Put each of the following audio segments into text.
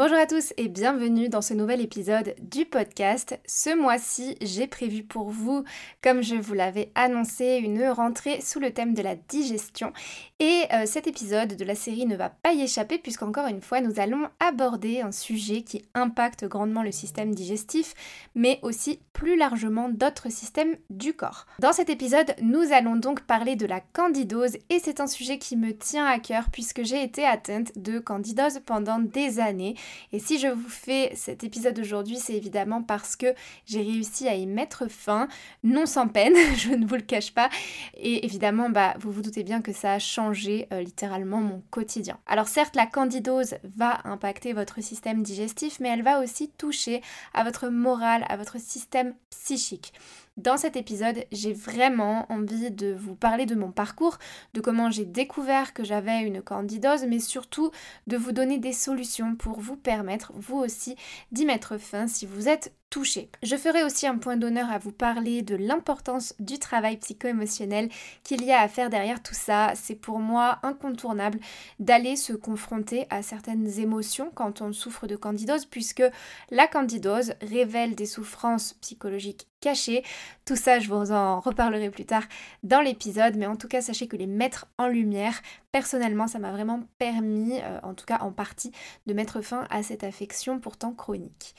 Bonjour à tous et bienvenue dans ce nouvel épisode du podcast. Ce mois-ci, j'ai prévu pour vous, comme je vous l'avais annoncé, une rentrée sous le thème de la digestion. Et euh, cet épisode de la série ne va pas y échapper puisqu'encore une fois, nous allons aborder un sujet qui impacte grandement le système digestif, mais aussi plus largement d'autres systèmes du corps. Dans cet épisode, nous allons donc parler de la candidose et c'est un sujet qui me tient à cœur puisque j'ai été atteinte de candidose pendant des années et si je vous fais cet épisode aujourd'hui, c'est évidemment parce que j'ai réussi à y mettre fin, non sans peine, je ne vous le cache pas. Et évidemment, bah, vous vous doutez bien que ça a changé euh, littéralement mon quotidien. Alors certes, la candidose va impacter votre système digestif, mais elle va aussi toucher à votre morale, à votre système psychique. Dans cet épisode, j'ai vraiment envie de vous parler de mon parcours, de comment j'ai découvert que j'avais une candidose, mais surtout de vous donner des solutions pour vous permettre, vous aussi, d'y mettre fin si vous êtes touché. Je ferai aussi un point d'honneur à vous parler de l'importance du travail psycho-émotionnel qu'il y a à faire derrière tout ça. C'est pour moi incontournable d'aller se confronter à certaines émotions quand on souffre de candidose, puisque la candidose révèle des souffrances psychologiques cachées. Tout ça, je vous en reparlerai plus tard dans l'épisode, mais en tout cas, sachez que les mettre en lumière, personnellement, ça m'a vraiment permis, euh, en tout cas en partie, de mettre fin à cette affection pourtant chronique.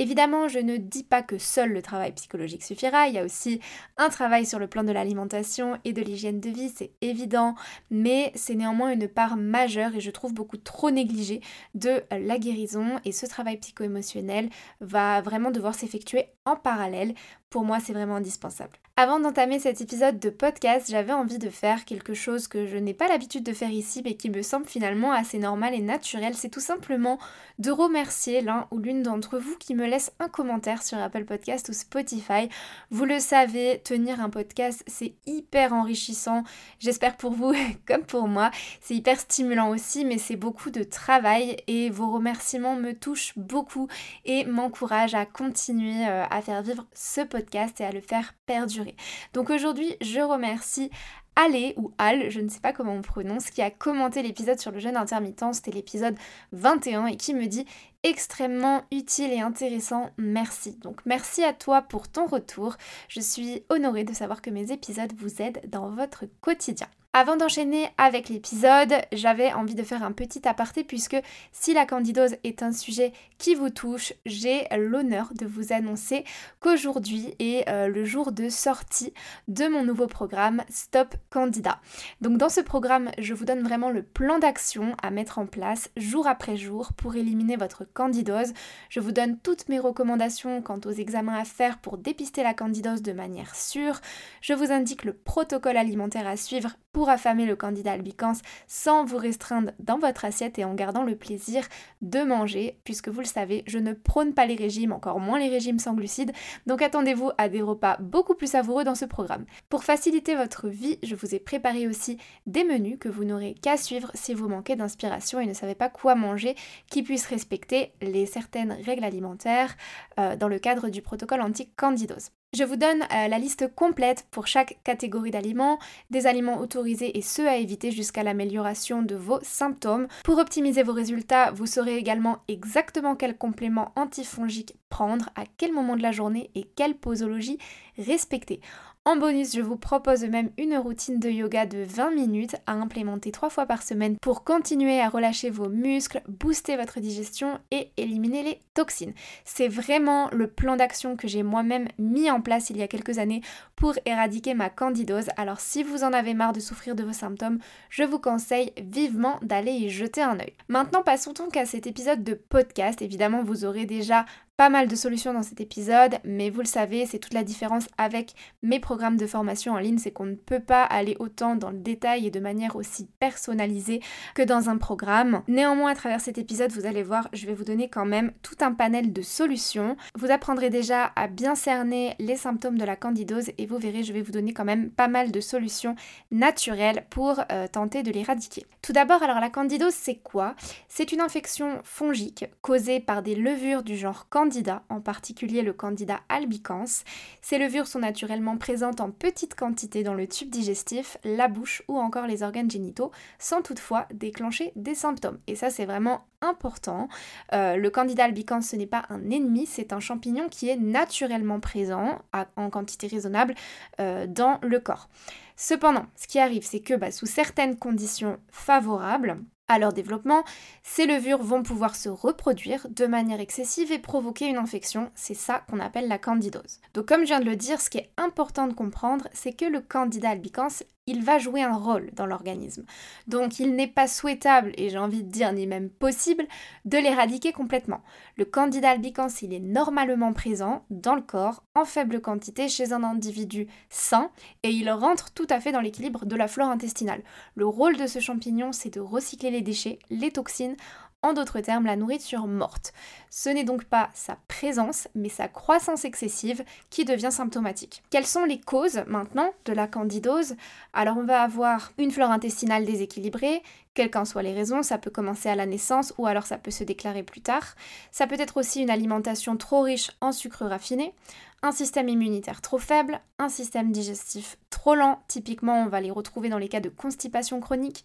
Évidemment, je ne dis pas que seul le travail psychologique suffira, il y a aussi un travail sur le plan de l'alimentation et de l'hygiène de vie, c'est évident, mais c'est néanmoins une part majeure et je trouve beaucoup trop négligée de la guérison et ce travail psycho-émotionnel va vraiment devoir s'effectuer en parallèle pour moi, c'est vraiment indispensable. Avant d'entamer cet épisode de podcast, j'avais envie de faire quelque chose que je n'ai pas l'habitude de faire ici, mais qui me semble finalement assez normal et naturel. C'est tout simplement de remercier l'un ou l'une d'entre vous qui me laisse un commentaire sur Apple Podcast ou Spotify. Vous le savez, tenir un podcast, c'est hyper enrichissant. J'espère pour vous comme pour moi. C'est hyper stimulant aussi, mais c'est beaucoup de travail et vos remerciements me touchent beaucoup et m'encouragent à continuer euh, à faire vivre ce podcast et à le faire perdurer. Donc aujourd'hui, je remercie Ale ou Al, je ne sais pas comment on prononce, qui a commenté l'épisode sur le jeûne intermittent, c'était l'épisode 21 et qui me dit extrêmement utile et intéressant, merci. Donc merci à toi pour ton retour, je suis honorée de savoir que mes épisodes vous aident dans votre quotidien. Avant d'enchaîner avec l'épisode, j'avais envie de faire un petit aparté puisque si la candidose est un sujet qui vous touche, j'ai l'honneur de vous annoncer qu'aujourd'hui est euh, le jour de sortie de mon nouveau programme Stop Candida. Donc dans ce programme, je vous donne vraiment le plan d'action à mettre en place jour après jour pour éliminer votre candidose. Je vous donne toutes mes recommandations quant aux examens à faire pour dépister la candidose de manière sûre. Je vous indique le protocole alimentaire à suivre pour affamer le candidat albicans sans vous restreindre dans votre assiette et en gardant le plaisir de manger, puisque vous le savez, je ne prône pas les régimes, encore moins les régimes sans glucides, donc attendez-vous à des repas beaucoup plus savoureux dans ce programme. Pour faciliter votre vie, je vous ai préparé aussi des menus que vous n'aurez qu'à suivre si vous manquez d'inspiration et ne savez pas quoi manger, qui puissent respecter les certaines règles alimentaires euh, dans le cadre du protocole anti-candidose. Je vous donne euh, la liste complète pour chaque catégorie d'aliments, des aliments autorisés et ceux à éviter jusqu'à l'amélioration de vos symptômes. Pour optimiser vos résultats, vous saurez également exactement quel complément antifongique prendre, à quel moment de la journée et quelle posologie respecter. En bonus, je vous propose même une routine de yoga de 20 minutes à implémenter 3 fois par semaine pour continuer à relâcher vos muscles, booster votre digestion et éliminer les toxines. C'est vraiment le plan d'action que j'ai moi-même mis en place il y a quelques années pour éradiquer ma candidose. Alors si vous en avez marre de souffrir de vos symptômes, je vous conseille vivement d'aller y jeter un œil. Maintenant passons donc à cet épisode de podcast. Évidemment, vous aurez déjà pas mal de solutions dans cet épisode, mais vous le savez, c'est toute la différence avec mes programmes de formation en ligne, c'est qu'on ne peut pas aller autant dans le détail et de manière aussi personnalisée que dans un programme. Néanmoins, à travers cet épisode, vous allez voir, je vais vous donner quand même tout un panel de solutions. Vous apprendrez déjà à bien cerner les symptômes de la candidose et vous verrez, je vais vous donner quand même pas mal de solutions naturelles pour euh, tenter de l'éradiquer. Tout d'abord, alors la candidose, c'est quoi? C'est une infection fongique causée par des levures du genre candidose en particulier le candida albicans. Ces levures sont naturellement présentes en petite quantité dans le tube digestif, la bouche ou encore les organes génitaux, sans toutefois déclencher des symptômes. Et ça c'est vraiment important. Euh, le candida albicans ce n'est pas un ennemi, c'est un champignon qui est naturellement présent en quantité raisonnable euh, dans le corps. Cependant, ce qui arrive, c'est que bah, sous certaines conditions favorables, à leur développement, ces levures vont pouvoir se reproduire de manière excessive et provoquer une infection. C'est ça qu'on appelle la candidose. Donc comme je viens de le dire, ce qui est important de comprendre, c'est que le candida albicans il va jouer un rôle dans l'organisme. Donc il n'est pas souhaitable, et j'ai envie de dire ni même possible, de l'éradiquer complètement. Le candida albicans, il est normalement présent dans le corps en faible quantité chez un individu sain, et il rentre tout à fait dans l'équilibre de la flore intestinale. Le rôle de ce champignon, c'est de recycler les déchets, les toxines, en d'autres termes la nourriture morte. Ce n'est donc pas sa présence, mais sa croissance excessive qui devient symptomatique. Quelles sont les causes maintenant de la candidose? Alors on va avoir une flore intestinale déséquilibrée, quelles qu'en soient les raisons, ça peut commencer à la naissance ou alors ça peut se déclarer plus tard. Ça peut être aussi une alimentation trop riche en sucre raffiné, un système immunitaire trop faible, un système digestif trop lent, typiquement on va les retrouver dans les cas de constipation chronique,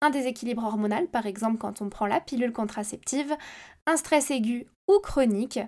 un déséquilibre hormonal, par exemple quand on prend la pilule contraceptive, un stress aigu ou chronique,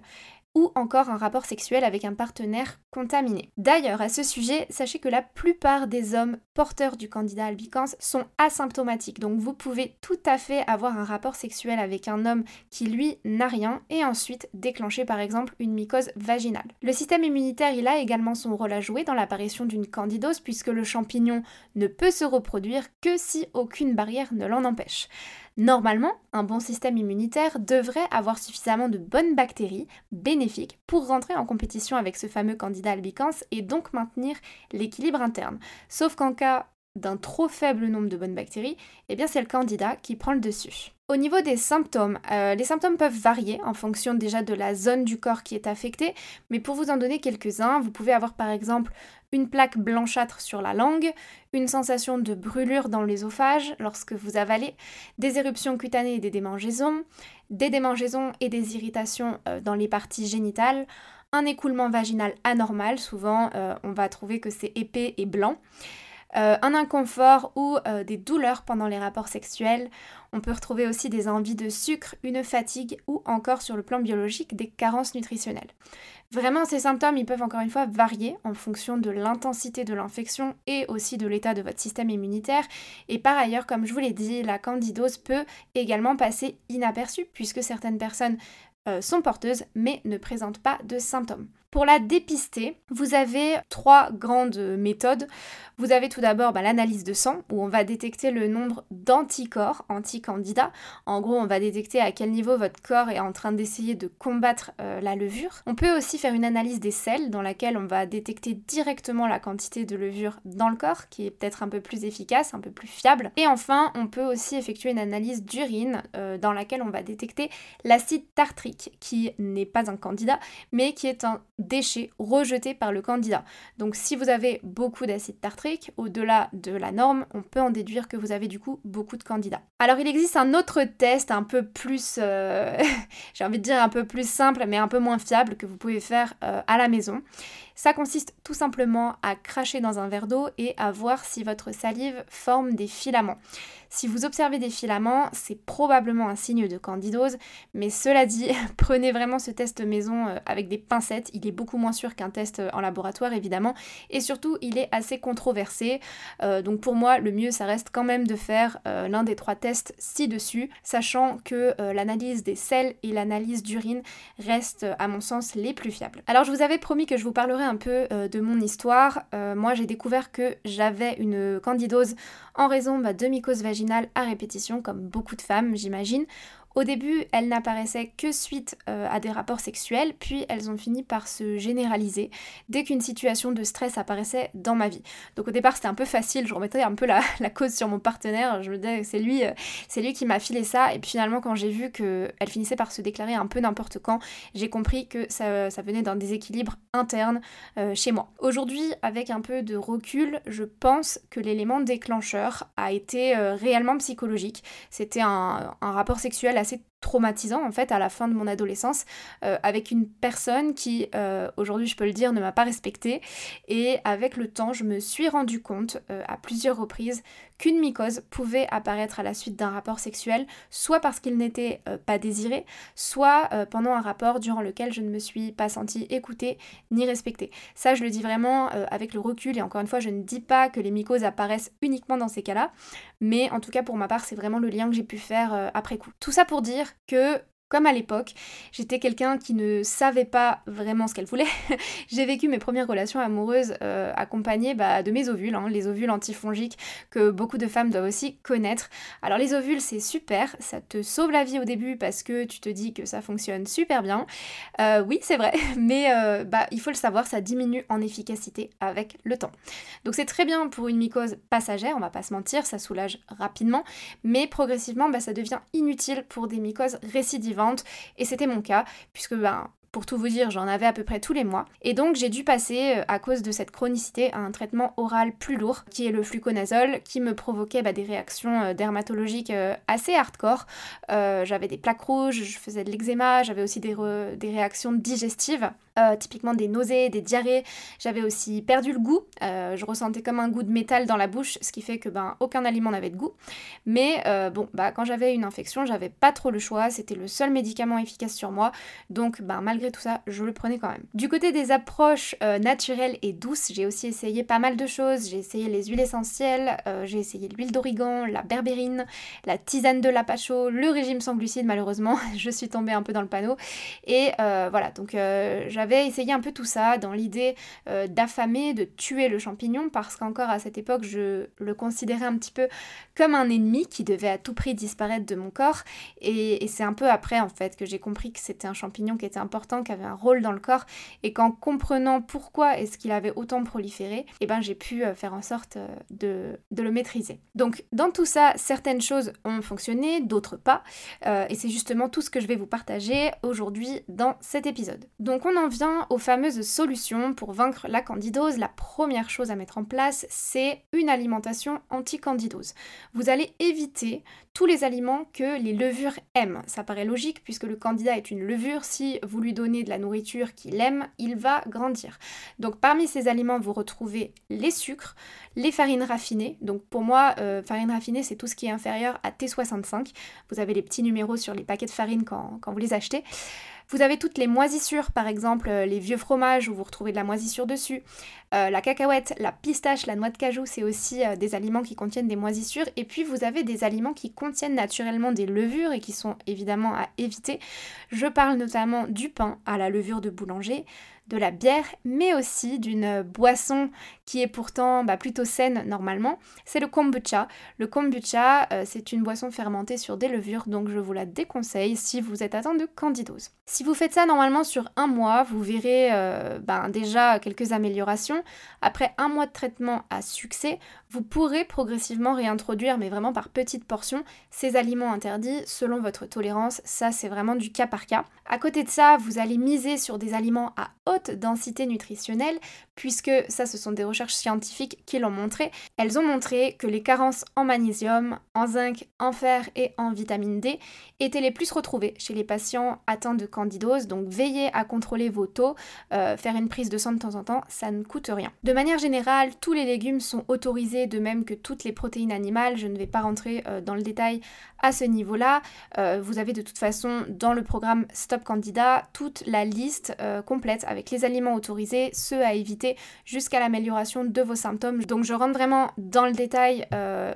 ou encore un rapport sexuel avec un partenaire contaminé. D'ailleurs, à ce sujet, sachez que la plupart des hommes porteurs du candidat albicans sont asymptomatiques, donc vous pouvez tout à fait avoir un rapport sexuel avec un homme qui lui n'a rien et ensuite déclencher par exemple une mycose vaginale. Le système immunitaire, il a également son rôle à jouer dans l'apparition d'une candidose puisque le champignon ne peut se reproduire que si aucune barrière ne l'en empêche. Normalement, un bon système immunitaire devrait avoir suffisamment de bonnes bactéries bénéfiques pour rentrer en compétition avec ce fameux candidat albicans et donc maintenir l'équilibre interne. Sauf qu'en cas d'un trop faible nombre de bonnes bactéries, eh bien c'est le candidat qui prend le dessus. Au niveau des symptômes, euh, les symptômes peuvent varier en fonction déjà de la zone du corps qui est affectée, mais pour vous en donner quelques-uns, vous pouvez avoir par exemple une plaque blanchâtre sur la langue, une sensation de brûlure dans l'ésophage lorsque vous avalez, des éruptions cutanées et des démangeaisons, des démangeaisons et des irritations euh, dans les parties génitales, un écoulement vaginal anormal, souvent euh, on va trouver que c'est épais et blanc. Euh, un inconfort ou des douleurs pendant les rapports sexuels. On peut retrouver aussi des envies de sucre, une fatigue ou encore sur le plan biologique des carences nutritionnelles. Vraiment, ces symptômes, ils peuvent encore une fois varier en fonction de l'intensité de l'infection et aussi de l'état de votre système immunitaire. Et par ailleurs, comme je vous l'ai dit, la candidose peut également passer inaperçue puisque certaines personnes euh, sont porteuses mais ne présentent pas de symptômes. Pour la dépister, vous avez trois grandes méthodes. Vous avez tout d'abord bah, l'analyse de sang, où on va détecter le nombre d'anticorps anti-candidats. En gros, on va détecter à quel niveau votre corps est en train d'essayer de combattre euh, la levure. On peut aussi faire une analyse des selles, dans laquelle on va détecter directement la quantité de levure dans le corps, qui est peut-être un peu plus efficace, un peu plus fiable. Et enfin, on peut aussi effectuer une analyse d'urine, euh, dans laquelle on va détecter l'acide tartrique, qui n'est pas un candidat, mais qui est un déchets rejetés par le candidat. Donc si vous avez beaucoup d'acide tartrique, au-delà de la norme, on peut en déduire que vous avez du coup beaucoup de candidats. Alors il existe un autre test un peu plus, euh, j'ai envie de dire un peu plus simple, mais un peu moins fiable que vous pouvez faire euh, à la maison. Ça consiste tout simplement à cracher dans un verre d'eau et à voir si votre salive forme des filaments. Si vous observez des filaments, c'est probablement un signe de candidose, mais cela dit, prenez vraiment ce test maison euh, avec des pincettes, il est beaucoup moins sûr qu'un test euh, en laboratoire évidemment, et surtout il est assez controversé, euh, donc pour moi le mieux ça reste quand même de faire l'un des trois tests ci-dessus, sachant que l'analyse des sels et l'analyse d'urine restent à mon sens les plus fiables. Alors je vous avais promis que je vous parlerai un peu euh, de mon histoire, euh, moi j'ai découvert que j'avais une candidose en raison bah, de mycose vaginale à répétition, comme beaucoup de femmes j'imagine. Au début, elles n'apparaissaient que suite euh, à des rapports sexuels, puis elles ont fini par se généraliser dès qu'une situation de stress apparaissait dans ma vie. Donc au départ, c'était un peu facile, je remettais un peu la, cause sur mon partenaire, je me disais c'est lui, euh, c'est lui qui m'a filé ça, et puis finalement quand j'ai vu qu'elle finissait par se déclarer un peu n'importe quand, j'ai compris que ça, venait d'un déséquilibre interne euh, chez moi. Aujourd'hui, avec un peu de recul, je pense que l'élément déclencheur a été réellement psychologique. C'était un, un rapport sexuel assez traumatisant en fait à la fin de mon adolescence euh, avec une personne qui euh, aujourd'hui je peux le dire ne m'a pas respectée. Et avec le temps je me suis rendu compte euh, à plusieurs reprises qu'une mycose pouvait apparaître à la suite d'un rapport sexuel soit parce qu'il n'était pas désiré soit pendant un rapport durant lequel je ne me suis pas sentie écoutée ni respectée. Ça je le dis vraiment avec le recul et encore une fois je ne dis pas que les mycoses apparaissent uniquement dans ces cas là mais en tout cas pour ma part c'est vraiment le lien que j'ai pu faire après coup. Tout ça pour dire que comme à l'époque, j'étais quelqu'un qui ne savait pas vraiment ce qu'elle voulait. j'ai vécu mes premières relations amoureuses euh, accompagnées bah, de mes ovules, hein, les ovules antifongiques que beaucoup de femmes doivent aussi connaître. Alors les ovules c'est super, ça te sauve la vie au début parce que tu te dis que ça fonctionne super bien. Euh, oui c'est vrai, mais euh, bah, il faut le savoir, ça diminue en efficacité avec le temps. Donc c'est très bien pour une mycose passagère, on va pas se mentir, ça soulage rapidement, mais progressivement bah, ça devient inutile pour des mycoses et c'était mon cas, puisque ben, pour tout vous dire, j'en avais à peu près tous les mois. Et donc j'ai dû passer, euh, à cause de cette chronicité, à un traitement oral plus lourd, qui est le fluconazole, qui me provoquait bah, des réactions euh, dermatologiques euh, assez hardcore. j'avais des plaques rouges, je faisais de l'eczéma, j'avais aussi des réactions digestives. Typiquement des nausées, des diarrhées. J'avais aussi perdu le goût. je ressentais comme un goût de métal dans la bouche, ce qui fait que ben aucun aliment n'avait de goût. Mais bon, bah quand j'avais une infection, j'avais pas trop le choix. C'était le seul médicament efficace sur moi. Donc, ben malgré tout ça, je le prenais quand même. Du côté des approches euh, naturelles et douces, j'ai aussi essayé pas mal de choses. J'ai essayé les huiles essentielles, euh, j'ai essayé l'huile d'origan, la berbérine, la tisane de l'apacho, le régime sans glucides malheureusement, je suis tombée un peu dans le panneau. Et euh, voilà, donc j'avais essayé un peu tout ça dans l'idée d'affamer, de tuer le champignon parce qu'encore à cette époque, je le considérais un petit peu comme un ennemi qui devait à tout prix disparaître de mon corps. et c'est un peu après en fait que j'ai compris que c'était un champignon qui était important qui avait un rôle dans le corps et qu'en comprenant pourquoi est-ce qu'il avait autant proliféré, eh ben j'ai pu euh, faire en sorte euh, de, le maîtriser. Donc dans tout ça, certaines choses ont fonctionné, d'autres pas, euh, et c'est justement tout ce que je vais vous partager aujourd'hui dans cet épisode. Donc on en vient aux fameuses solutions pour vaincre la candidose. La première chose à mettre en place, c'est une alimentation anti-candidose. Vous allez éviter tous les aliments que les levures aiment. Ça paraît logique puisque le candidat est une levure. Si vous lui donnez de la nourriture qu'il aime, il va grandir. Donc parmi ces aliments, vous retrouvez les sucres, les farines raffinées. Donc pour moi, euh, farine raffinée, c'est tout ce qui est inférieur à T65. Vous avez les petits numéros sur les paquets de farine quand, quand vous les achetez. Vous avez toutes les moisissures, par exemple euh, les vieux fromages où vous retrouvez de la moisissure dessus. Euh, la cacahuète, la pistache, la noix de cajou, c'est aussi euh, des aliments qui contiennent des moisissures. Et puis vous avez des aliments qui contiennent naturellement des levures et qui sont évidemment à éviter. Je parle notamment du pain à la levure de boulanger, de la bière, mais aussi d'une boisson qui est pourtant bah, plutôt saine normalement, c'est le kombucha. Le kombucha, euh, c'est une boisson fermentée sur des levures, donc je vous la déconseille si vous êtes atteint de candidose. Si vous faites ça normalement sur un mois, vous verrez euh, ben, déjà quelques améliorations. Après un mois de traitement à succès, vous pourrez progressivement réintroduire, mais vraiment par petites portions, ces aliments interdits selon votre tolérance. Ça, c'est vraiment du cas par cas. À côté de ça, vous allez miser sur des aliments à haute densité nutritionnelle, puisque ça, ce sont des recherches scientifiques qui l'ont montré. Elles ont montré que les carences en magnésium, en zinc, en fer et en vitamine D étaient les plus retrouvées chez les patients atteints de candidose. Donc veillez à contrôler vos taux, euh, faire une prise de sang de temps en temps, ça ne coûte rien. De manière générale, tous les légumes sont autorisés de même que toutes les protéines animales. Je ne vais pas rentrer euh, dans le détail à ce niveau-là. Euh, vous avez de toute façon dans le programme Stop Candidat toute la liste euh, complète avec les aliments autorisés, ceux à éviter, jusqu'à l'amélioration de vos symptômes. Donc je rentre vraiment dans le détail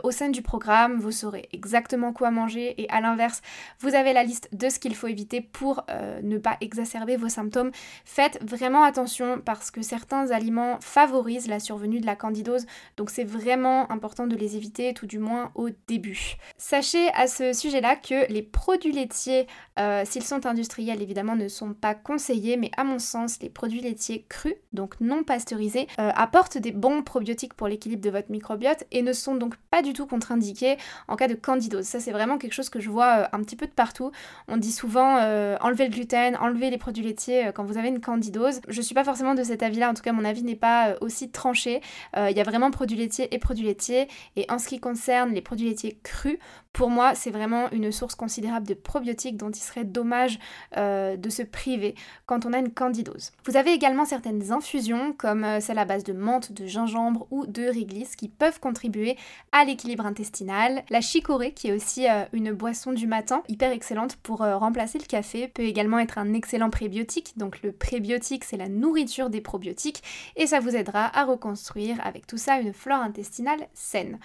au sein du programme, vous saurez exactement quoi manger et à l'inverse, vous avez la liste de ce qu'il faut éviter pour ne pas exacerber vos symptômes. Faites vraiment attention parce que certains aliments favorisent la survenue de la candidose, donc c'est vraiment important de les éviter, tout du moins au début. Sachez à ce sujet-là que les produits laitiers, euh, s'ils sont industriels évidemment, ne sont pas conseillés, mais à mon sens, les produits laitiers crus, donc non pasteurisés, euh, apportent des bons probiotiques pour l'équilibre de votre microbiote et ne sont donc pas du tout contre-indiqués en cas de candidose. Ça, c'est vraiment quelque chose que je vois euh, un petit peu de partout. On dit souvent enlever le gluten, enlever les produits laitiers quand vous avez une candidose. Je suis pas forcément de cet avis-là, en tout cas, mon avis n'est pas aussi tranché. Il y a vraiment produits laitiers et produits laitiers. Et en ce qui concerne les produits laitiers crus, pour moi, c'est vraiment une source considérable de probiotiques dont il serait dommage euh, de se priver quand on a une candidose. Vous avez également certaines infusions, comme euh, celle à base de menthe, de gingembre ou de réglisse, qui peuvent contribuer à l'équilibre intestinal. La chicorée, qui est aussi euh, une boisson du matin, hyper excellente pour remplacer le café, peut également être un excellent prébiotique. Donc le prébiotique, c'est la nourriture des probiotiques, et ça vous aidera à reconstruire avec tout ça une flore intestinale saine.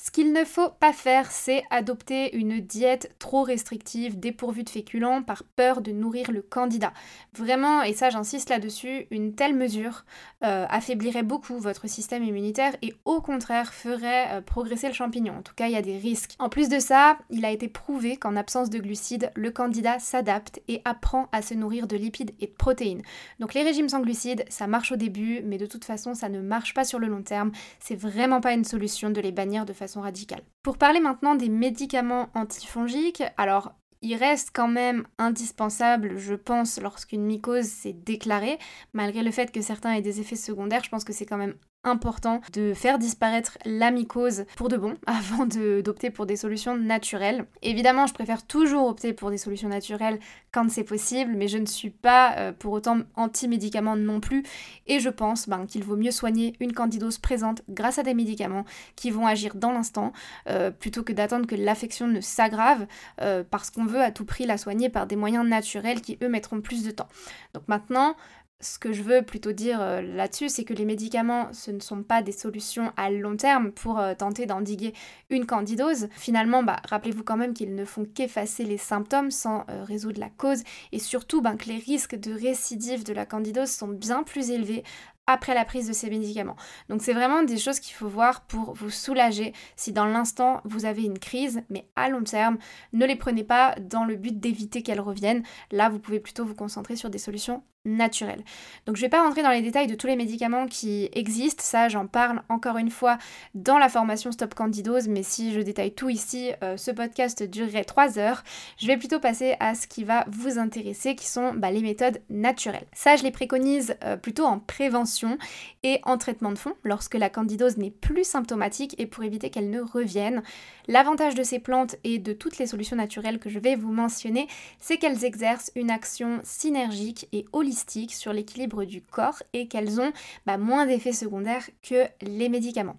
Ce qu'il ne faut pas faire, c'est adopter une diète trop restrictive, dépourvue de féculents, par peur de nourrir le candidat. Vraiment, et ça j'insiste là-dessus, une telle mesure euh, affaiblirait beaucoup votre système immunitaire et au contraire ferait euh, progresser le champignon. En tout cas, il y a des risques. En plus de ça, il a été prouvé qu'en absence de glucides, le candidat s'adapte et apprend à se nourrir de lipides et de protéines. Donc les régimes sans glucides, ça marche au début, mais de toute façon, ça ne marche pas sur le long terme. C'est vraiment pas une solution de les bannir de façon radicale. Pour parler maintenant des médicaments antifongiques, alors il reste quand même indispensable, je pense, lorsqu'une mycose s'est déclarée, malgré le fait que certains aient des effets secondaires, je pense que c'est quand même important de faire disparaître la mycose pour de bon avant d'opter pour des solutions naturelles. Évidemment, je préfère toujours opter pour des solutions naturelles quand c'est possible, mais je ne suis pas euh, pour autant anti-médicaments non plus et je pense ben, qu'il vaut mieux soigner une candidose présente grâce à des médicaments qui vont agir dans l'instant euh, plutôt que d'attendre que l'affection ne s'aggrave euh, parce qu'on veut à tout prix la soigner par des moyens naturels qui eux mettront plus de temps. Donc maintenant, ce que je veux plutôt dire euh, là-dessus, c'est que les médicaments, ce ne sont pas des solutions à long terme pour euh, tenter d'endiguer une candidose. Finalement, bah, rappelez-vous quand même qu'ils ne font qu'effacer les symptômes sans euh, résoudre la cause et surtout ben, que les risques de récidive de la candidose sont bien plus élevés après la prise de ces médicaments. Donc c'est vraiment des choses qu'il faut voir pour vous soulager si dans l'instant vous avez une crise, mais à long terme, ne les prenez pas dans le but d'éviter qu'elles reviennent. Là, vous pouvez plutôt vous concentrer sur des solutions naturelles. Donc je ne vais pas rentrer dans les détails de tous les médicaments qui existent, ça j'en parle encore une fois dans la formation Stop Candidose, mais si je détaille tout ici, euh, ce podcast durerait 3 heures. Je vais plutôt passer à ce qui va vous intéresser, qui sont bah, les méthodes naturelles. Ça, je les préconise euh, plutôt en prévention et en traitement de fond lorsque la candidose n'est plus symptomatique et pour éviter qu'elle ne revienne. L'avantage de ces plantes et de toutes les solutions naturelles que je vais vous mentionner, c'est qu'elles exercent une action synergique et holistique sur l'équilibre du corps et qu'elles ont bah, moins d'effets secondaires que les médicaments.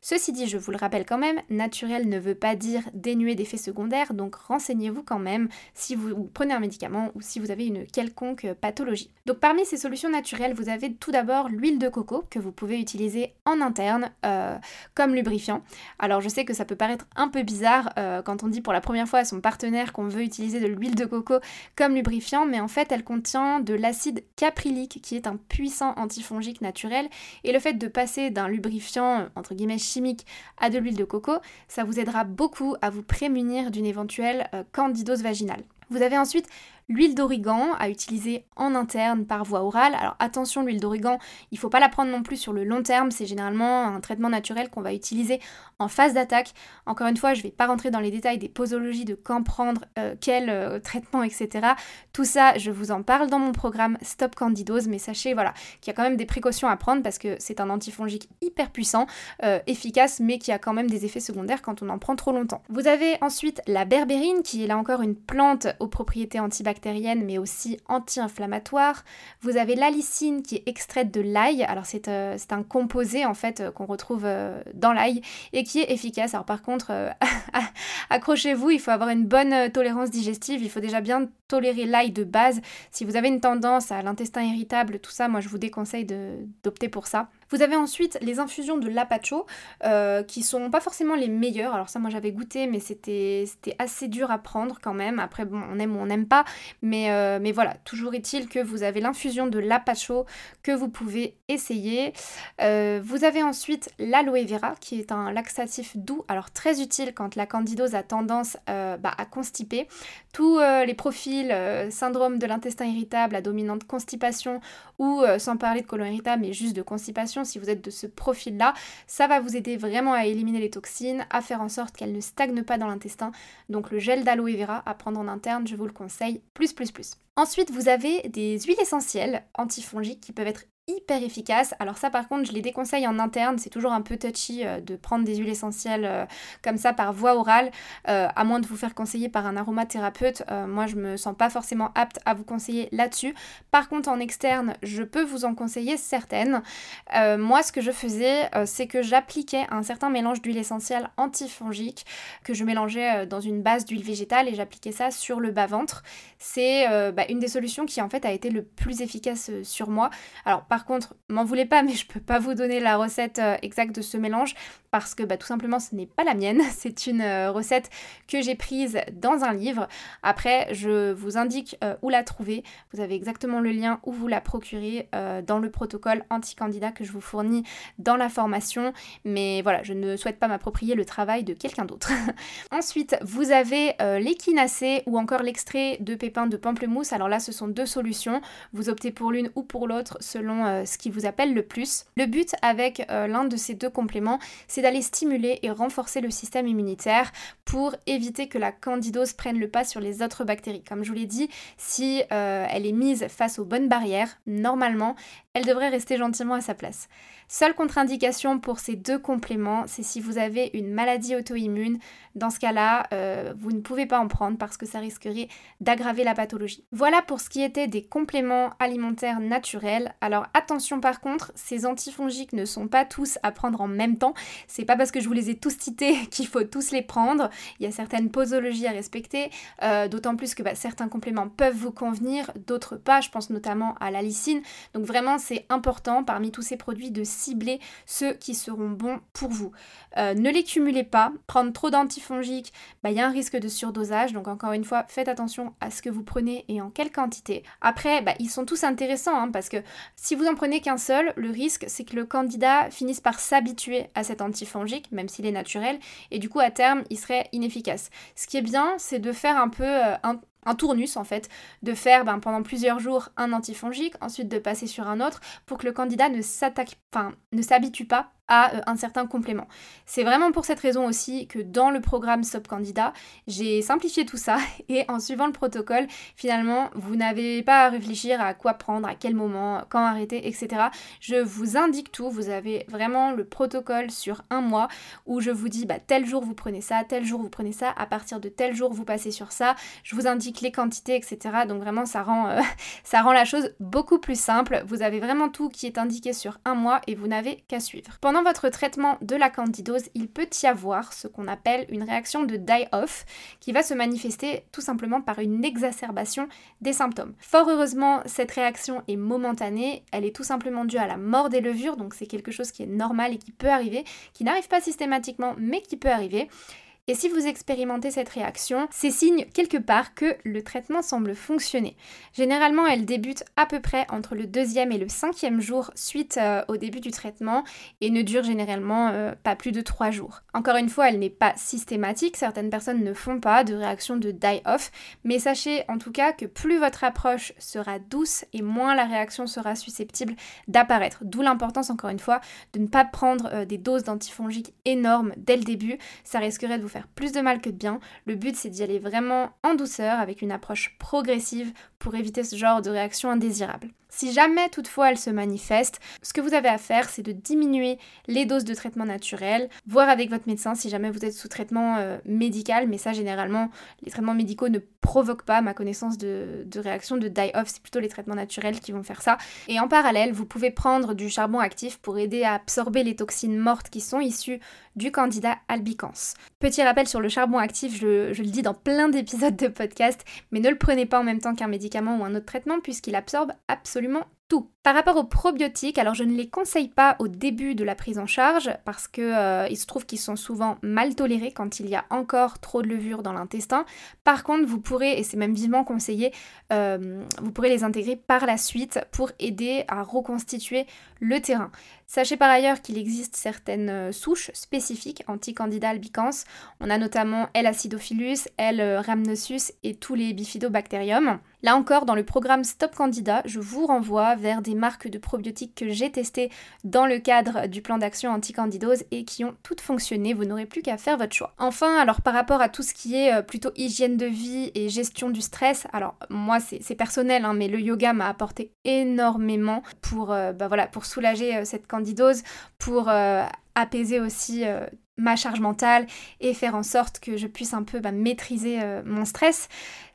Ceci dit, je vous le rappelle quand même, naturel ne veut pas dire dénué d'effets secondaires, donc renseignez-vous quand même si vous prenez un médicament ou si vous avez une quelconque pathologie. Donc parmi ces solutions naturelles, vous avez tout d'abord l'huile de coco que vous pouvez utiliser en interne euh, comme lubrifiant. Alors je sais que ça peut paraître un peu bizarre euh, quand on dit pour la première fois à son partenaire qu'on veut utiliser de l'huile de coco comme lubrifiant, mais en fait elle contient de l'acide caprylique qui est un puissant antifongique naturel et le fait de passer d'un lubrifiant entre guillemets à de l'huile de coco, ça vous aidera beaucoup à vous prémunir d'une éventuelle euh, candidose vaginale. Vous avez ensuite L'huile d'origan à utiliser en interne par voie orale. Alors attention, l'huile d'origan, il ne faut pas la prendre non plus sur le long terme. C'est généralement un traitement naturel qu'on va utiliser en phase d'attaque. Encore une fois, je ne vais pas rentrer dans les détails des posologies, de quand prendre, euh, quel euh, traitement, etc. Tout ça, je vous en parle dans mon programme Stop Candidose. Mais sachez voilà, qu'il y a quand même des précautions à prendre parce que c'est un antifongique hyper puissant, euh, efficace, mais qui a quand même des effets secondaires quand on en prend trop longtemps. Vous avez ensuite la berbérine, qui est là encore une plante aux propriétés antibactériennes mais aussi anti-inflammatoire. Vous avez l'alicine qui est extraite de l'ail. Alors c'est euh, un composé en fait euh, qu'on retrouve euh, dans l'ail et qui est efficace. Alors par contre, accrochez-vous, il faut avoir une bonne tolérance digestive. Il faut déjà bien tolérer l'ail de base. Si vous avez une tendance à l'intestin irritable, tout ça, moi je vous déconseille d'opter pour ça. Vous avez ensuite les infusions de l'apacho euh, qui sont pas forcément les meilleures. Alors ça moi j'avais goûté mais c'était assez dur à prendre quand même. Après bon on aime ou on n'aime pas. Mais, euh, mais voilà, toujours est-il que vous avez l'infusion de l'apacho que vous pouvez essayer. Euh, vous avez ensuite l'aloe vera qui est un laxatif doux. Alors très utile quand la candidose a tendance bah, à constiper. Tous les profils syndrome de l'intestin irritable à dominante constipation ou sans parler de colon irritable mais juste de constipation si vous êtes de ce profil-là, ça va vous aider vraiment à éliminer les toxines, à faire en sorte qu'elles ne stagnent pas dans l'intestin. Donc le gel d'aloe vera à prendre en interne, je vous le conseille, plus plus plus. Ensuite, vous avez des huiles essentielles antifongiques qui peuvent être hyper efficace. Alors ça par contre je les déconseille en interne, c'est toujours un peu touchy euh, de prendre des huiles essentielles euh, comme ça par voie orale, euh, à moins de vous faire conseiller par un aromathérapeute. moi je me sens pas forcément apte à vous conseiller là-dessus. Par contre en externe je peux vous en conseiller certaines. moi ce que je faisais c'est que j'appliquais un certain mélange d'huile essentielle antifongique que je mélangeais dans une base d'huile végétale et j'appliquais ça sur le bas-ventre. C'est bah, une des solutions qui en fait a été le plus efficace sur moi. Alors par contre, m'en voulez pas, mais je peux pas vous donner la recette euh, exacte de ce mélange parce que bah, tout simplement ce n'est pas la mienne. C'est une euh, recette que j'ai prise dans un livre. Après, je vous indique euh, où la trouver. Vous avez exactement le lien où vous la procurez dans le protocole anti-candidat que je vous fournis dans la formation. Mais voilà, je ne souhaite pas m'approprier le travail de quelqu'un d'autre. Ensuite, vous avez l'équinacée ou encore l'extrait de pépins de pamplemousse. Alors là, ce sont deux solutions. Vous optez pour l'une ou pour l'autre selon euh, ce qui vous appelle le plus. Le but avec euh, l'un de ces deux compléments, c'est d'aller stimuler et renforcer le système immunitaire pour éviter que la candidose prenne le pas sur les autres bactéries. Comme je vous l'ai dit, si euh, elle est mise face aux bonnes barrières, normalement, elle devrait rester gentiment à sa place. Seule contre-indication pour ces deux compléments, c'est si vous avez une maladie auto-immune. Dans ce cas-là, euh, vous ne pouvez pas en prendre parce que ça risquerait d'aggraver la pathologie. Voilà pour ce qui était des compléments alimentaires naturels. Alors attention par contre, ces antifongiques ne sont pas tous à prendre en même temps. C'est pas parce que je vous les ai tous cités qu'il faut tous les prendre. Il y a certaines posologies à respecter, euh, d'autant plus que bah, certains compléments peuvent vous convenir, d'autres pas. Je pense notamment à la lysine. Donc vraiment, c'est important parmi tous ces produits de cibler ceux qui seront bons pour vous. Euh, ne les cumulez pas. Prendre trop d'antifongiques, bah, il y a un risque de surdosage. Donc encore une fois, faites attention à ce que vous prenez et en quelle quantité. Après, bah, ils sont tous intéressants hein, parce que si vous en prenez qu'un seul, le risque c'est que le candidat finisse par s'habituer à cet antifongique, même s'il est naturel, et du coup à terme il serait inefficace. Ce qui est bien, c'est de faire un peu euh, un, tournus en fait, de faire ben, pendant plusieurs jours un antifongique, ensuite de passer sur un autre pour que le candidat ne s'attaque, enfin ne s'habitue pas euh, un certain complément. C'est vraiment pour cette raison aussi que dans le programme SOP Candidat, j'ai simplifié tout ça et en suivant le protocole, finalement, vous n'avez pas à réfléchir à quoi prendre, à quel moment, quand arrêter, etc. Je vous indique tout, vous avez vraiment le protocole sur un mois où je vous dis bah, tel jour vous prenez ça, tel jour vous prenez ça, à partir de tel jour vous passez sur ça, je vous indique les quantités, etc. Donc vraiment ça rend, euh, ça rend la chose beaucoup plus simple. Vous avez vraiment tout qui est indiqué sur un mois et vous n'avez qu'à suivre. Pendant votre traitement de la candidose, il peut y avoir ce qu'on appelle une réaction de die-off qui va se manifester tout simplement par une exacerbation des symptômes. Fort heureusement, cette réaction est momentanée, elle est tout simplement due à la mort des levures, donc c'est quelque chose qui est normal et qui peut arriver, qui n'arrive pas systématiquement mais qui peut arriver. Et si vous expérimentez cette réaction, c'est signe quelque part que le traitement semble fonctionner. Généralement, elle débute à peu près entre le deuxième et le cinquième jour suite euh, au début du traitement et ne dure généralement euh, pas plus de trois jours. Encore une fois, elle n'est pas systématique, certaines personnes ne font pas de réaction de die-off, mais sachez en tout cas que plus votre approche sera douce et moins la réaction sera susceptible d'apparaître. D'où l'importance, encore une fois, de ne pas prendre euh, des doses d'antifongiques énormes dès le début, ça risquerait de vous faire plus de mal que de bien. Le but c'est d'y aller vraiment en douceur avec une approche progressive pour éviter ce genre de réaction indésirable. Si jamais toutefois elle se manifeste, ce que vous avez à faire, c'est de diminuer les doses de traitement naturel, voir avec votre médecin si jamais vous êtes sous traitement euh, médical, mais ça généralement, les traitements médicaux ne provoquent pas ma connaissance de, réaction de die-off, c'est plutôt les traitements naturels qui vont faire ça. Et en parallèle, vous pouvez prendre du charbon actif pour aider à absorber les toxines mortes qui sont issues du candidat albicans. Petit rappel sur le charbon actif, je, je le dis dans plein d'épisodes de podcast, mais ne le prenez pas en même temps qu'un médicament ou un autre traitement puisqu'il absorbe absolument tout. Par rapport aux probiotiques, alors je ne les conseille pas au début de la prise en charge parce que euh, se trouve qu'ils sont souvent mal tolérés quand il y a encore trop de levure dans l'intestin. Par contre, vous pourrez, et c'est même vivement conseillé, euh, vous pourrez les intégrer par la suite pour aider à reconstituer le terrain. Sachez par ailleurs qu'il existe certaines euh, souches spécifiques anti-candida albicans. On a notamment L. acidophilus, L. rhamnosus et tous les bifidobacterium. Là encore, dans le programme Stop Candida, je vous renvoie vers des marques de probiotiques que j'ai testées dans le cadre du plan d'action anti-candidose et qui ont toutes fonctionné. Vous n'aurez plus qu'à faire votre choix. Enfin, alors par rapport à tout ce qui est euh, plutôt hygiène de vie et gestion du stress, alors moi c'est personnel, hein, mais le yoga m'a apporté énormément pour, euh, bah voilà, pour soulager euh, cette candidose, pour apaiser aussi ma charge mentale et faire en sorte que je puisse un peu bah, maîtriser mon stress.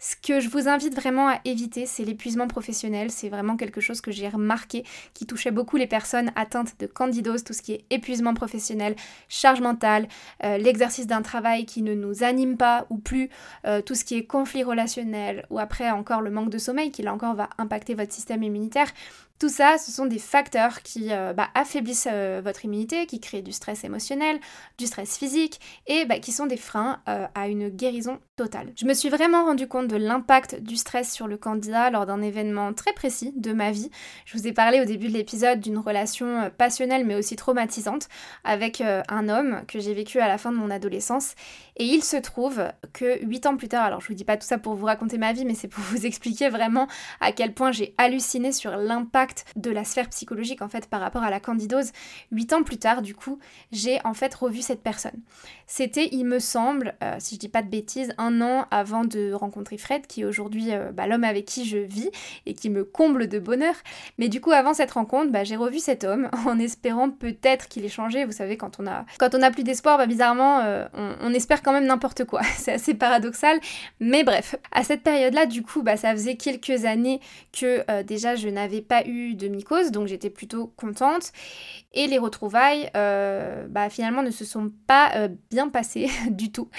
Ce que je vous invite vraiment à éviter, c'est l'épuisement professionnel. C'est vraiment quelque chose que j'ai remarqué qui touchait beaucoup les personnes atteintes de candidose, tout ce qui est épuisement professionnel, charge mentale, euh, l'exercice d'un travail qui ne nous anime pas ou plus, euh, tout ce qui est conflit relationnel ou après encore le manque de sommeil qui là encore va impacter votre système immunitaire. Tout ça, ce sont des facteurs qui euh, bah, affaiblissent votre immunité, qui créent du stress émotionnel, du stress physique et bah, qui sont des freins à une guérison totale. Je me suis vraiment rendu compte de l'impact du stress sur le candidat lors d'un événement très précis de ma vie. Je vous ai parlé au début de l'épisode d'une relation passionnelle mais aussi traumatisante avec un homme que j'ai vécu à la fin de mon adolescence. Et il se trouve que 8 ans plus tard, alors je vous dis pas tout ça pour vous raconter ma vie, mais c'est pour vous expliquer vraiment à quel point j'ai halluciné sur l'impact de la sphère psychologique en fait par rapport à la candidose. Huit ans plus tard, du coup, j'ai en fait revu cette personne. C'était, il me semble, euh, si je dis pas de bêtises, un an avant de rencontrer Fred, qui est aujourd'hui euh, bah, l'homme avec qui je vis et qui me comble de bonheur. Mais du coup, avant cette rencontre, bah, j'ai revu cet homme en espérant peut-être qu'il ait changé. Vous savez, quand on a, quand on a plus d'espoir, bah, bizarrement, euh, on, espère quand même n'importe quoi. C'est assez paradoxal. Mais bref, à cette période-là, du coup, bah, ça faisait quelques années que déjà je n'avais pas eu de mycose, donc j'étais plutôt contente. Et les retrouvailles, euh, finalement, ne se sont pas euh, bien passées du tout.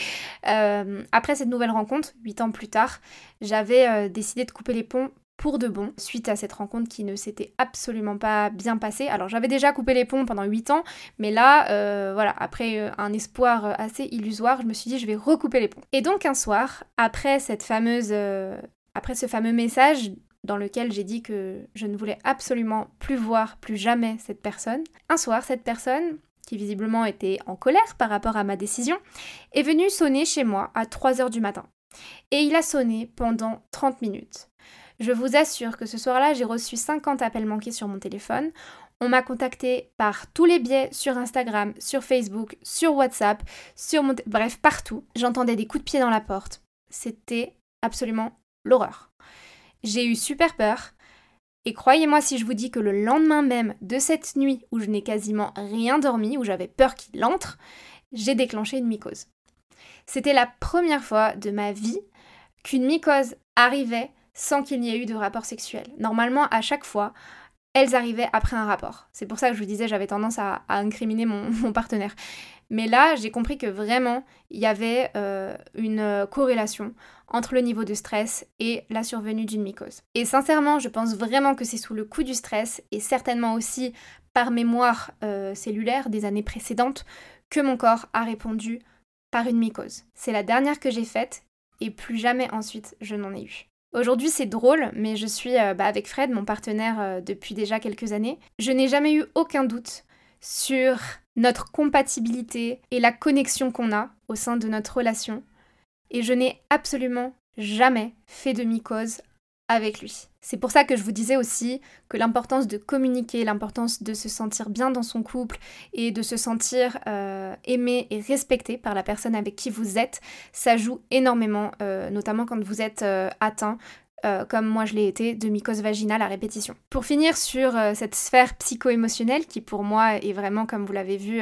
Euh, après cette nouvelle rencontre, 8 ans plus tard, j'avais décidé de couper les ponts pour de bon, suite à cette rencontre qui ne s'était absolument pas bien passée. Alors j'avais déjà coupé les ponts pendant 8 ans, mais là, voilà, après un espoir assez illusoire, je me suis dit je vais recouper les ponts. Et donc un soir, après cette fameuse... après ce fameux message dans lequel j'ai dit que je ne voulais absolument plus voir plus jamais cette personne. Un soir, cette personne, qui visiblement était en colère par rapport à ma décision, est venue sonner chez moi à 3h du matin. Et il a sonné pendant 30 minutes. Je vous assure que ce soir-là, j'ai reçu 50 appels manqués sur mon téléphone. On m'a contacté par tous les biais sur Instagram, sur Facebook, sur WhatsApp, sur mon... Bref, partout. J'entendais des coups de pied dans la porte. C'était absolument l'horreur. J'ai eu super peur. Et croyez-moi si je vous dis que le lendemain même de cette nuit où je n'ai quasiment rien dormi, où j'avais peur qu'il entre, j'ai déclenché une mycose. C'était la première fois de ma vie qu'une mycose arrivait sans qu'il n'y ait eu de rapport sexuel. Normalement, à chaque fois, elles arrivaient après un rapport. C'est pour ça que je vous disais, j'avais tendance à, incriminer mon, partenaire. Mais là, j'ai compris que vraiment, il y avait euh, une corrélation entre le niveau de stress et la survenue d'une mycose. Et sincèrement, je pense vraiment que c'est sous le coup du stress et certainement aussi par mémoire euh, cellulaire des années précédentes que mon corps a répondu par une mycose. C'est la dernière que j'ai faite et plus jamais ensuite je n'en ai eu. Aujourd'hui c'est drôle, mais je suis euh, bah, avec Fred, mon partenaire, euh, depuis déjà quelques années. Je n'ai jamais eu aucun doute sur notre compatibilité et la connexion qu'on a au sein de notre relation et je n'ai absolument jamais fait de mycose avec lui. C'est pour ça que je vous disais aussi que l'importance de communiquer, l'importance de se sentir bien dans son couple et de se sentir euh, aimé et respecté par la personne avec qui vous êtes, ça joue énormément, euh, notamment quand vous êtes euh, atteint euh, comme moi je l'ai été, de mycose vaginale à répétition. Pour finir sur euh, cette sphère psycho-émotionnelle, qui pour moi est vraiment, comme vous l'avez vu,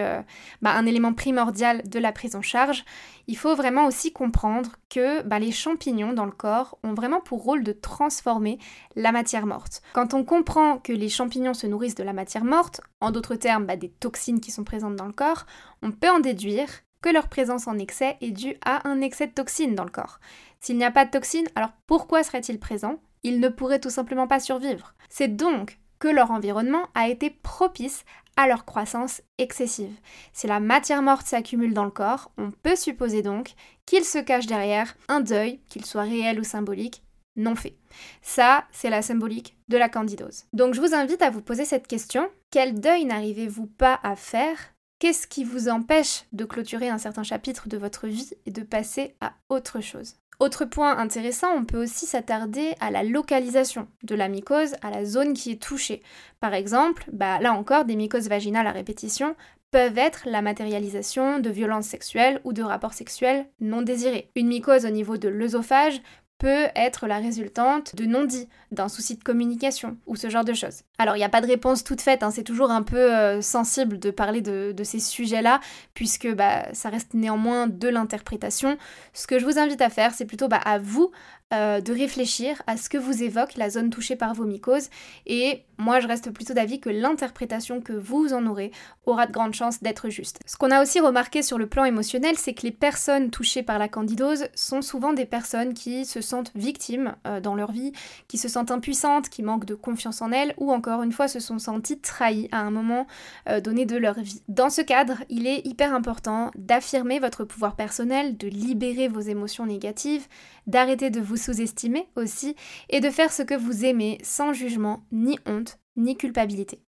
bah, un élément primordial de la prise en charge, il faut vraiment aussi comprendre que bah, les champignons dans le corps ont vraiment pour rôle de transformer la matière morte. Quand on comprend que les champignons se nourrissent de la matière morte, en d'autres termes bah, des toxines qui sont présentes dans le corps, on peut en déduire que leur présence en excès est due à un excès de toxines dans le corps. S'il n'y a pas de toxines, alors pourquoi serait-il présent Ils ne pourraient tout simplement pas survivre. C'est donc que leur environnement a été propice à leur croissance excessive. Si la matière morte s'accumule dans le corps, on peut supposer donc qu'il se cache derrière un deuil, qu'il soit réel ou symbolique, non fait. Ça, c'est la symbolique de la candidose. Donc je vous invite à vous poser cette question. Quel deuil n'arrivez-vous pas à faire? Qu'est-ce qui vous empêche de clôturer un certain chapitre de votre vie et de passer à autre chose? Autre point intéressant, on peut aussi s'attarder à la localisation de la mycose, à la zone qui est touchée. Par exemple, bah, là encore, des mycoses vaginales à répétition peuvent être la matérialisation de violences sexuelles ou de rapports sexuels non désirés. Une mycose au niveau de l'œsophage peut être la résultante de non-dits, d'un souci de communication ou ce genre de choses. Alors il n'y a pas de réponse toute faite, hein, c'est toujours un peu euh, sensible de parler de, ces sujets-là, puisque bah, ça reste néanmoins de l'interprétation. Ce que je vous invite à faire, c'est plutôt bah, à vous euh, de réfléchir à ce que vous évoque la zone touchée par vos mycoses. Et moi, je reste plutôt d'avis que l'interprétation que vous en aurez aura de grandes chances d'être juste. Ce qu'on a aussi remarqué sur le plan émotionnel, c'est que les personnes touchées par la candidose sont souvent des personnes qui se sentent victimes euh, dans leur vie, qui se sentent impuissantes, qui manquent de confiance en elles, ou encore une fois se sont senties trahies à un moment euh, donné de leur vie. Dans ce cadre, il est hyper important d'affirmer votre pouvoir personnel, de libérer vos émotions négatives, d'arrêter de vous sous-estimer aussi et de faire ce que vous aimez sans jugement, ni honte, ni culpabilité.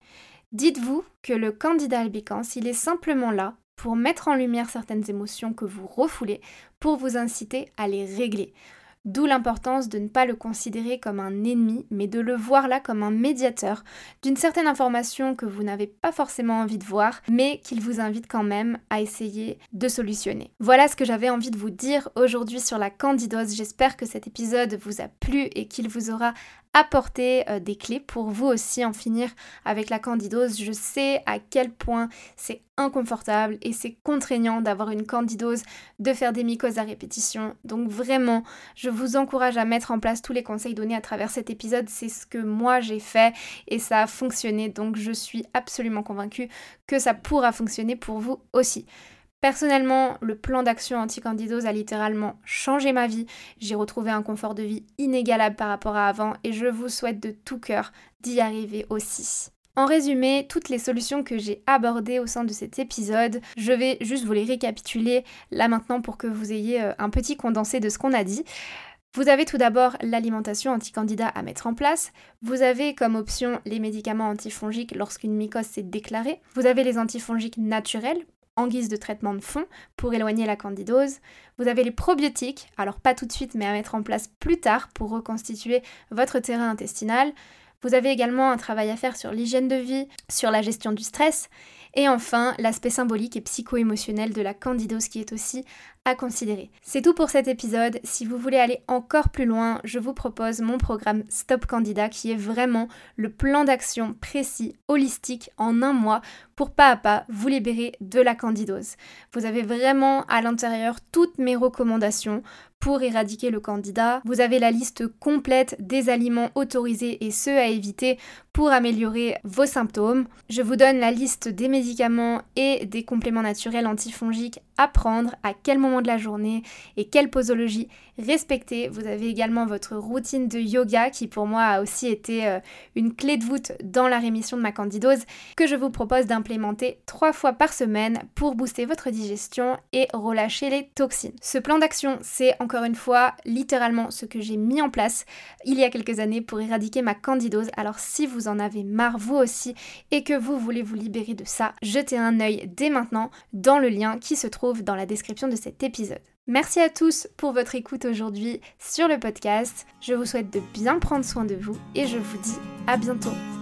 Dites-vous que le candidat albicans, il est simplement là pour mettre en lumière certaines émotions que vous refoulez, pour vous inciter à les régler. D'où l'importance de ne pas le considérer comme un ennemi, mais de le voir là comme un médiateur d'une certaine information que vous n'avez pas forcément envie de voir, mais qu'il vous invite quand même à essayer de solutionner. Voilà ce que j'avais envie de vous dire aujourd'hui sur la candidose. J'espère que cet épisode vous a plu et qu'il vous aura apporter euh, des clés pour vous aussi en finir avec la candidose. Je sais à quel point c'est inconfortable et c'est contraignant d'avoir une candidose, de faire des mycoses à répétition. Donc vraiment, je vous encourage à mettre en place tous les conseils donnés à travers cet épisode. C'est ce que moi j'ai fait et ça a fonctionné. Donc je suis absolument convaincue que ça pourra fonctionner pour vous aussi. Personnellement, le plan d'action anti-candidose a littéralement changé ma vie. J'ai retrouvé un confort de vie inégalable par rapport à avant et je vous souhaite de tout cœur d'y arriver aussi. En résumé, toutes les solutions que j'ai abordées au sein de cet épisode, je vais juste vous les récapituler là maintenant pour que vous ayez euh, un petit condensé de ce qu'on a dit. Vous avez tout d'abord l'alimentation anti-candida à mettre en place. Vous avez comme option les médicaments antifongiques lorsqu'une mycose s'est déclarée. Vous avez les antifongiques naturels en guise de traitement de fond pour éloigner la candidose. Vous avez les probiotiques, alors pas tout de suite mais à mettre en place plus tard pour reconstituer votre terrain intestinal. Vous avez également un travail à faire sur l'hygiène de vie, sur la gestion du stress et enfin l'aspect symbolique et psycho-émotionnel de la candidose qui est aussi à considérer. C'est tout pour cet épisode. Si vous voulez aller encore plus loin, je vous propose mon programme Stop Candidat qui est vraiment le plan d'action précis, holistique, en un mois pour pas à pas vous libérer de la candidose. Vous avez vraiment à l'intérieur toutes mes recommandations pour éradiquer le candidat. Vous avez la liste complète des aliments autorisés et ceux à éviter pour améliorer vos symptômes. Je vous donne la liste des médicaments et des compléments naturels antifongiques à prendre, à quel moment de la journée et quelle posologie respecter. Vous avez également votre routine de yoga qui pour moi a aussi été euh, une clé de voûte dans la rémission de ma candidose que je vous propose d'implémenter trois fois par semaine pour booster votre digestion et relâcher les toxines. Ce plan d'action, c'est encore une fois littéralement ce que j'ai mis en place il y a quelques années pour éradiquer ma candidose. Alors si vous en avez marre vous aussi et que vous voulez vous libérer de ça, jetez un œil dès maintenant dans le lien qui se trouve dans la description de cet épisode. Merci à tous pour votre écoute aujourd'hui sur le podcast. Je vous souhaite de bien prendre soin de vous et je vous dis à bientôt.